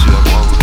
血光。